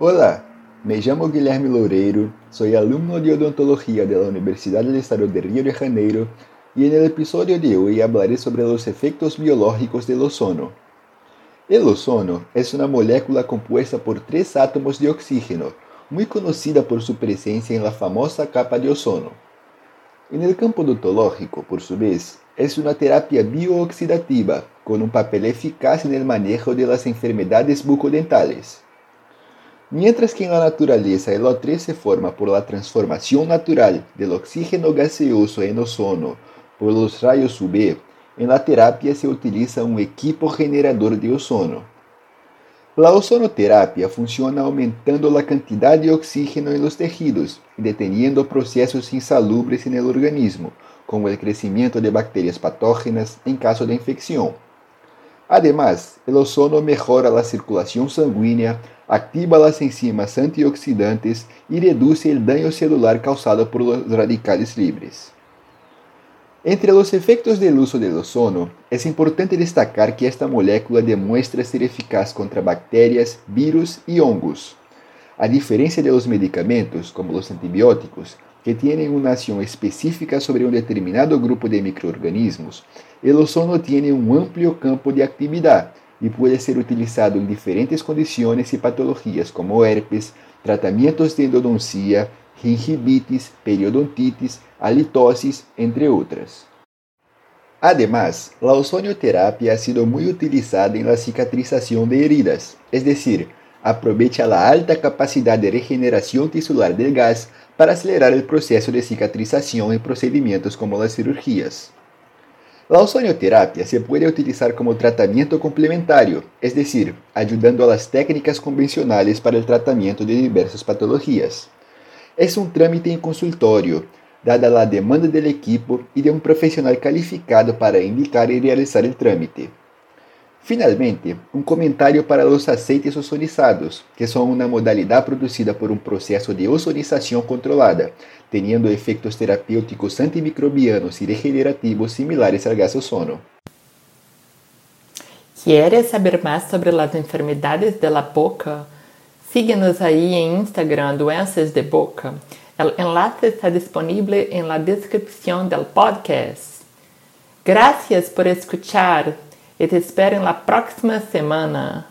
Olá, me chamo Guilherme Loureiro, sou aluno de odontologia da Universidade do Estado de Rio de Janeiro e no episódio de hoje falaré sobre os efeitos biológicos do sono. El ozono é uma molécula composta por três átomos de oxígeno, muito conhecida por sua presença na famosa capa de ozono. No campo odontológico, por sua vez, é uma terapia biooxidativa, com um papel eficaz no manejo de las enfermedades bucodentales. Mientras que en la naturaleza el O3 se forma por la transformación natural del oxígeno gaseoso en ozono por los rayos UV, en la terapia se utiliza un equipo generador de ozono. La ozonoterapia funciona aumentando la cantidad de oxígeno en los tejidos y deteniendo procesos insalubres en el organismo, como el crecimiento de bacterias patógenas en caso de infección. Además, el ozono mejora la circulación sanguínea, activa las enzimas antioxidantes y reduce el daño celular causado por los radicales libres. Entre los efectos del uso del ozono, es importante destacar que esta molécula demuestra ser eficaz contra bacterias, virus y hongos. A diferencia de los medicamentos, como los antibióticos, que tienen una acción específica sobre un determinado grupo de microorganismos, el ozono tiene un amplio campo de actividad y puede ser utilizado en diferentes condiciones y patologías como herpes, tratamientos de endodoncia, gingivitis, periodontitis, halitosis, entre otras. Además, la ozonioterapia ha sido muy utilizada en la cicatrización de heridas, es decir, aprovecha la alta capacidad de regeneración tisular del gas para acelerar el proceso de cicatrización en procedimientos como las cirugías. La ozonioterapia se puede utilizar como tratamiento complementario, es decir, ayudando a las técnicas convencionales para el tratamiento de diversas patologías. Es un trámite en consultorio, dada la demanda del equipo y de un profesional calificado para indicar y realizar el trámite. Finalmente, um comentário para os aceites ozonizados, que são uma modalidade produzida por um processo de ozonização controlada, tendo efeitos terapêuticos antimicrobianos e regenerativos similares ao gás ozono. ¿Quieres saber mais sobre as enfermedades da boca? Síguenos aí em Instagram Doenças de Boca. O enlace está disponível em la descripción del podcast. Gracias por escuchar. E te espero na próxima semana.